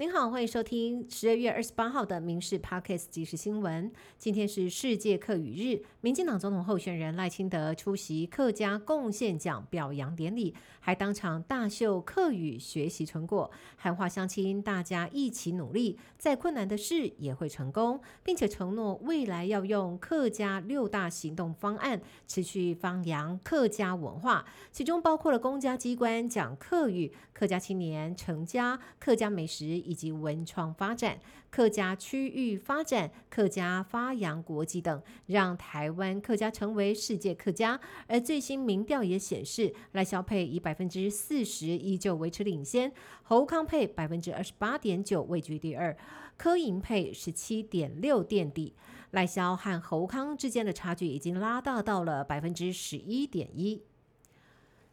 您好，欢迎收听十二月二十八号的《民事 Podcast 即时新闻》。今天是世界客语日，民进党总统候选人赖清德出席客家贡献奖表扬典礼，还当场大秀客语学习成果，喊话乡亲，大家一起努力，再困难的事也会成功，并且承诺未来要用客家六大行动方案持续发扬客家文化，其中包括了公家机关讲客语、客家青年成家、客家美食。以及文创发展、客家区域发展、客家发扬国际等，让台湾客家成为世界客家。而最新民调也显示，赖萧佩以百分之四十依旧维持领先，侯康佩百分之二十八点九位居第二，柯银佩十七点六垫底。赖萧和侯康之间的差距已经拉大到了百分之十一点一。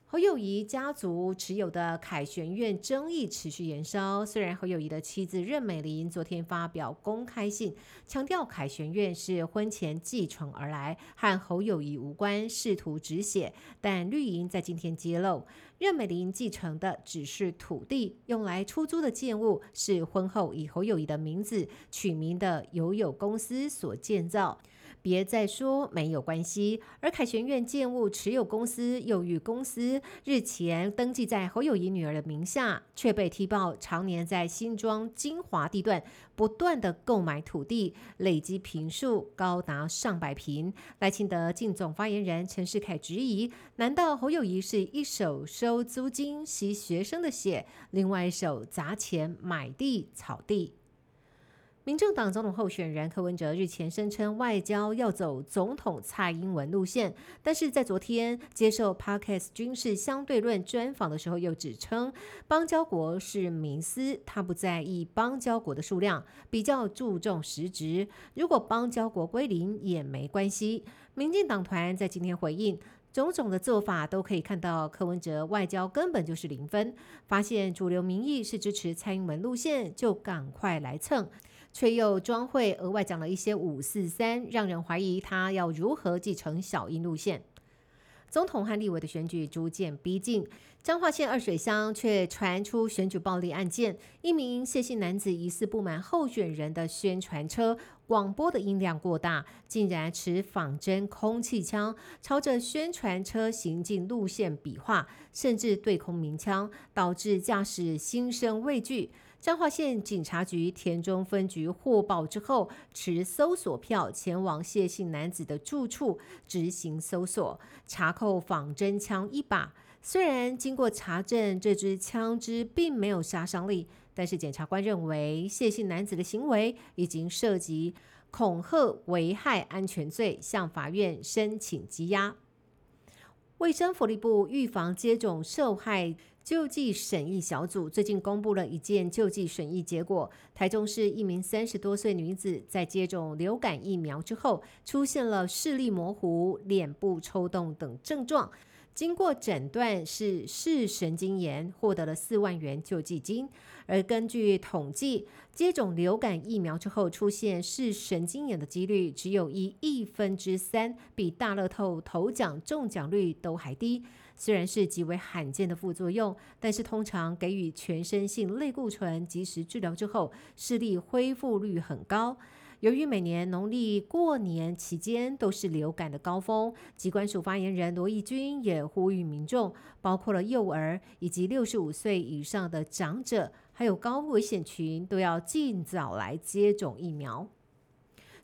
侯友谊家族持有的凯旋院争议持续延烧。虽然侯友谊的妻子任美玲昨天发表公开信，强调凯旋院是婚前继承而来，和侯友谊无关，试图止血，但绿营在今天揭露，任美玲继承的只是土地，用来出租的建物是婚后以侯友谊的名字取名的友友公司所建造。别再说没有关系。而凯旋苑建物持有公司又与公司日前登记在侯友谊女儿的名下，却被踢爆常年在新庄金华地段不断的购买土地，累积平数高达上百平。赖清德进总发言人陈世凯质疑：难道侯友谊是一手收租金吸学生的血，另外一手砸钱买地草地？民政党总统候选人柯文哲日前声称外交要走总统蔡英文路线，但是在昨天接受 Parkes 军事相对论专访的时候，又指称邦交国是民思，他不在意邦交国的数量，比较注重实质。如果邦交国归零也没关系。民进党团在今天回应，种种的做法都可以看到柯文哲外交根本就是零分，发现主流民意是支持蔡英文路线，就赶快来蹭。却又装会额外讲了一些五四三，让人怀疑他要如何继承小英路线。总统和立委的选举逐渐逼近，彰化县二水乡却传出选举暴力案件，一名谢姓男子疑似不满候选人的宣传车广播的音量过大，竟然持仿真空气枪朝着宣传车行进路线比划，甚至对空鸣枪，导致驾驶心生畏惧。彰化县警察局田中分局获报之后，持搜索票前往谢姓男子的住处执行搜索，查扣仿真枪一把。虽然经过查证，这支枪支并没有杀伤力，但是检察官认为谢姓男子的行为已经涉及恐吓、危害安全罪，向法院申请羁押。卫生福利部预防接种受害救济审议小组最近公布了一件救济审议结果：台中市一名三十多岁女子在接种流感疫苗之后，出现了视力模糊、脸部抽动等症状。经过诊断是视神经炎，获得了四万元救济金。而根据统计，接种流感疫苗之后出现视神经炎的几率只有一亿分之三，比大乐透头奖中奖率都还低。虽然是极为罕见的副作用，但是通常给予全身性类固醇及时治疗之后，视力恢复率很高。由于每年农历过年期间都是流感的高峰，机关署发言人罗义军也呼吁民众，包括了幼儿以及六十五岁以上的长者，还有高危险群，都要尽早来接种疫苗。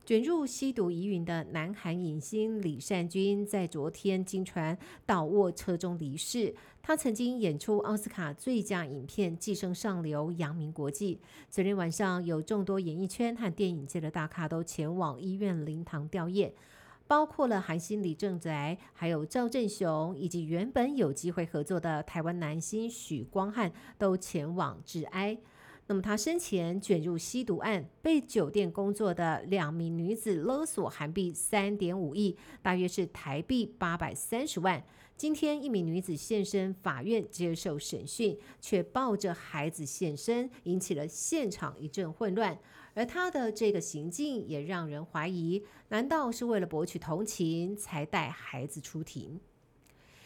卷入吸毒疑云的南韩影星李善均，在昨天经传倒卧车中离世。他曾经演出奥斯卡最佳影片《寄生上流》，扬名国际。昨天晚上，有众多演艺圈和电影界的大咖都前往医院灵堂吊唁，包括了韩星李正宰，还有赵正雄，以及原本有机会合作的台湾男星许光汉，都前往致哀。那么他生前卷入吸毒案，被酒店工作的两名女子勒索韩币三点五亿，大约是台币八百三十万。今天一名女子现身法院接受审讯，却抱着孩子现身，引起了现场一阵混乱。而她的这个行径也让人怀疑，难道是为了博取同情才带孩子出庭？